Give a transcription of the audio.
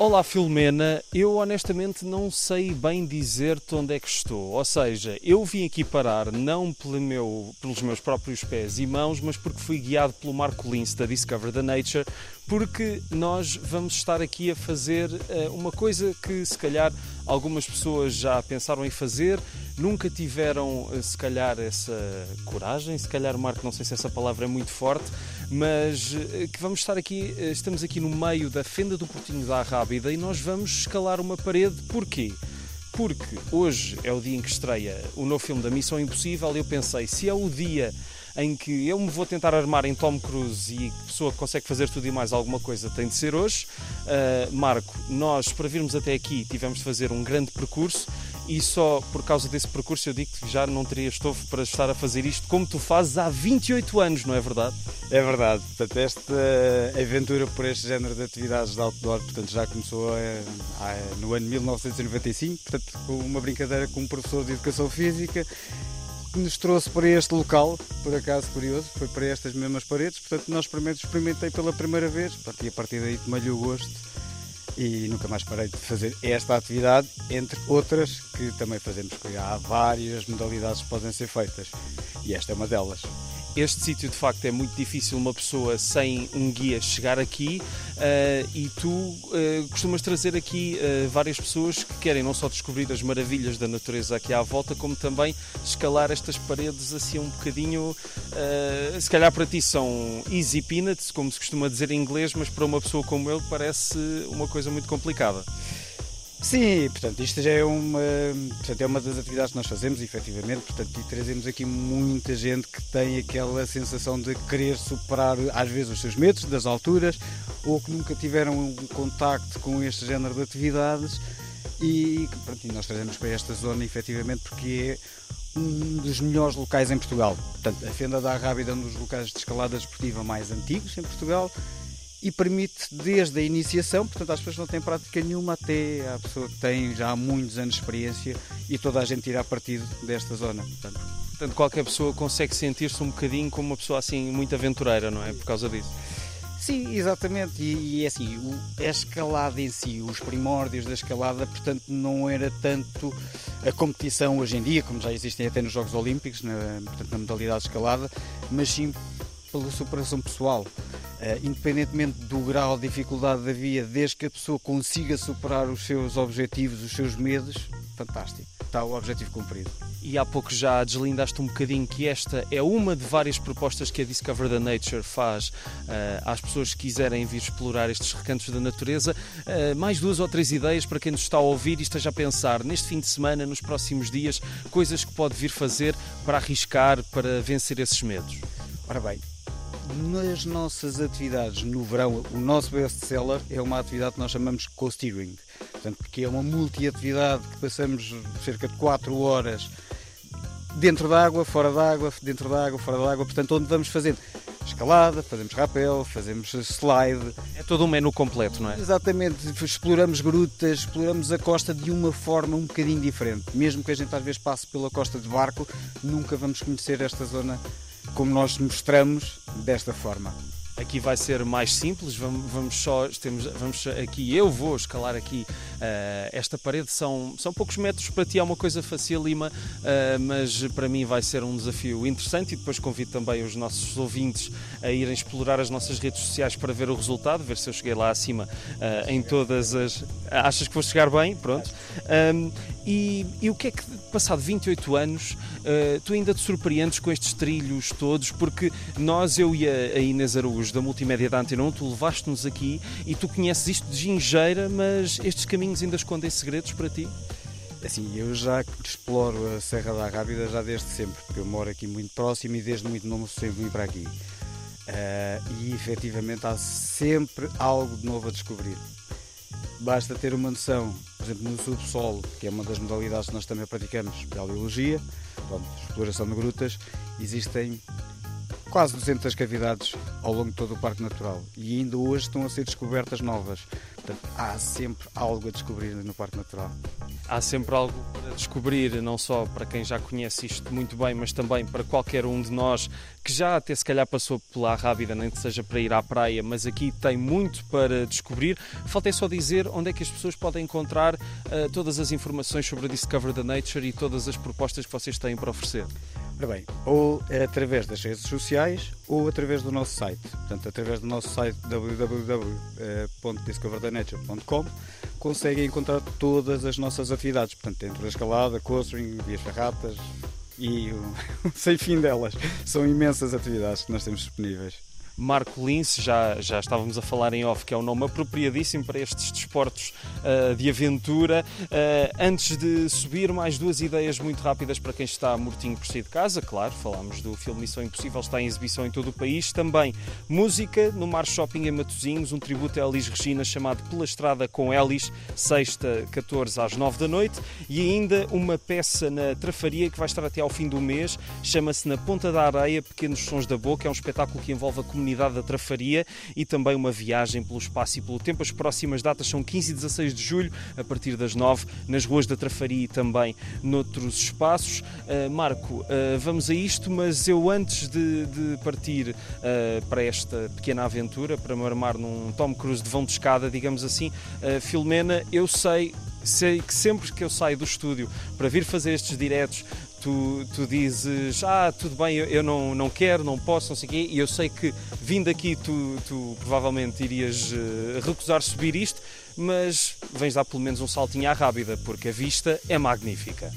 Olá Filomena, eu honestamente não sei bem dizer-te onde é que estou. Ou seja, eu vim aqui parar não pelo meu, pelos meus próprios pés e mãos, mas porque fui guiado pelo Marco Lince da Discover the Nature, porque nós vamos estar aqui a fazer uh, uma coisa que se calhar algumas pessoas já pensaram em fazer, nunca tiveram eh, se calhar essa coragem, se calhar Marco, não sei se essa palavra é muito forte, mas uh, que vamos estar aqui, uh, estamos aqui no meio da fenda do Portinho da Arrábida e nós vamos escalar uma parede, porquê? Porque hoje é o dia em que estreia o novo filme da Missão Impossível e eu pensei, se é o dia em que eu me vou tentar armar em Tom Cruise e pessoa que consegue fazer tudo e mais alguma coisa tem de ser hoje. Uh, Marco, nós para virmos até aqui tivemos de fazer um grande percurso e só por causa desse percurso eu digo que já não teria estofo para estar a fazer isto como tu fazes há 28 anos, não é verdade? É verdade. Portanto, esta aventura por este género de atividades de outdoor portanto, já começou eh, no ano 1995, portanto, com uma brincadeira com um professor de Educação Física que nos trouxe para este local, por acaso curioso, foi para estas mesmas paredes, portanto nós experimentei pela primeira vez, e a partir daí tomei-lhe o gosto e nunca mais parei de fazer esta atividade, entre outras que também fazemos, há várias modalidades que podem ser feitas e esta é uma delas este sítio de facto é muito difícil uma pessoa sem um guia chegar aqui uh, e tu uh, costumas trazer aqui uh, várias pessoas que querem não só descobrir as maravilhas da natureza aqui à volta, como também escalar estas paredes assim um bocadinho. se calhar para ti são easy peanuts, como se costuma dizer em inglês, mas para uma pessoa como eu parece uma coisa muito complicada. Sim, portanto, isto já é uma, portanto, é uma das atividades que nós fazemos, efetivamente, portanto, e trazemos aqui muita gente que tem aquela sensação de querer superar, às vezes, os seus medos das alturas, ou que nunca tiveram um contacto com este género de atividades, e, pronto, e nós trazemos para esta zona, efetivamente, porque é um dos melhores locais em Portugal. Portanto, a Fenda da Rábida é um dos locais de escalada desportiva mais antigos em Portugal, e permite desde a iniciação, portanto as pessoas não têm prática nenhuma até a pessoa que tem já há muitos anos de experiência e toda a gente irá partir desta zona. Portanto, portanto qualquer pessoa consegue sentir-se um bocadinho como uma pessoa assim muito aventureira, não é? Por causa disso. Sim, exatamente. E, e é assim, o, a escalada em si, os primórdios da escalada, portanto, não era tanto a competição hoje em dia, como já existem até nos Jogos Olímpicos, na, portanto, na modalidade de escalada, mas sim pela superação pessoal. Uh, independentemente do grau de dificuldade da via, desde que a pessoa consiga superar os seus objetivos, os seus medos, fantástico. Está o objetivo cumprido. E há pouco já deslindaste um bocadinho que esta é uma de várias propostas que a Discover the Nature faz uh, às pessoas que quiserem vir explorar estes recantos da natureza. Uh, mais duas ou três ideias para quem nos está a ouvir e esteja a pensar neste fim de semana, nos próximos dias, coisas que pode vir fazer para arriscar, para vencer esses medos. Ora bem, nas nossas atividades no verão, o nosso best-seller é uma atividade que nós chamamos co-steering, portanto, que é uma multi-atividade que passamos cerca de 4 horas dentro da água, fora da água, dentro da água, fora da água, portanto, onde vamos fazendo escalada, fazemos rapel, fazemos slide. É todo um menu completo, não é? Exatamente, exploramos grutas, exploramos a costa de uma forma um bocadinho diferente. Mesmo que a gente às vezes passe pela costa de barco, nunca vamos conhecer esta zona como nós mostramos desta forma. Aqui vai ser mais simples, vamos, vamos só, temos, vamos aqui, eu vou escalar aqui uh, esta parede, são, são poucos metros, para ti é uma coisa facílima, uh, mas para mim vai ser um desafio interessante e depois convido também os nossos ouvintes a irem explorar as nossas redes sociais para ver o resultado, ver se eu cheguei lá acima uh, em todas as... Achas que vou chegar bem? Pronto. Um, e, e, o que é que, passado 28 anos, tu ainda te surpreendes com estes trilhos todos, porque nós, eu e a, a Inês Araújo, da multimédia da Antena 1, tu levaste-nos aqui e tu conheces isto de gingeira, mas estes caminhos ainda escondem segredos para ti? Assim, eu já exploro a Serra da Rábida já desde sempre, porque eu moro aqui muito próximo e desde muito novo sempre vim para aqui. Uh, e efetivamente há sempre algo de novo a descobrir. Basta ter uma noção, exemplo, no subsolo, que é uma das modalidades que nós também praticamos, biologia, pronto, exploração de grutas, existem quase 200 cavidades ao longo de todo o Parque Natural e ainda hoje estão a ser descobertas novas. Portanto, há sempre algo a descobrir no Parque Natural. Há sempre algo a descobrir, não só para quem já conhece isto muito bem, mas também para qualquer um de nós que já até se calhar passou pela Rábida, nem que seja para ir à praia, mas aqui tem muito para descobrir. Falta é só dizer onde é que as pessoas podem encontrar uh, todas as informações sobre a Discover the Nature e todas as propostas que vocês têm para oferecer. Ora bem, ou através das redes sociais ou através do nosso site. Portanto, através do nosso site www.discoverthenature.com conseguem encontrar todas as nossas atividades. Portanto, dentro da escalada, coastering, vias ferratas e sem fim delas. São imensas atividades que nós temos disponíveis. Marco Lince, já, já estávamos a falar em off, que é um nome apropriadíssimo para estes desportos uh, de aventura. Uh, antes de subir, mais duas ideias muito rápidas para quem está mortinho por si de casa. Claro, falámos do filme Missão Impossível, está em exibição em todo o país. Também música no Mar Shopping em Matosinhos, um tributo a Elis Regina chamado Pela Estrada com Elis, sexta, 14 às 9 da noite. E ainda uma peça na Trafaria que vai estar até ao fim do mês, chama-se Na Ponta da Areia, Pequenos Sons da Boca. É um espetáculo que envolve a comunidade comunidade da Trafaria e também uma viagem pelo espaço e pelo tempo. As próximas datas são 15 e 16 de julho, a partir das 9, nas ruas da Trafaria e também noutros espaços. Uh, Marco, uh, vamos a isto, mas eu antes de, de partir uh, para esta pequena aventura, para me armar num Tom Cruise de vão de escada, digamos assim, Filomena, eu sei sei que sempre que eu saio do estúdio para vir fazer estes diretos, tu, tu dizes, ah, tudo bem, eu, eu, não, não quero, não posso, não sei o quê, e eu sei que vindo aqui tu, tu provavelmente irias uh, recusar subir isto, mas vens dar pelo menos um saltinho à rábida, porque a vista é magnífica.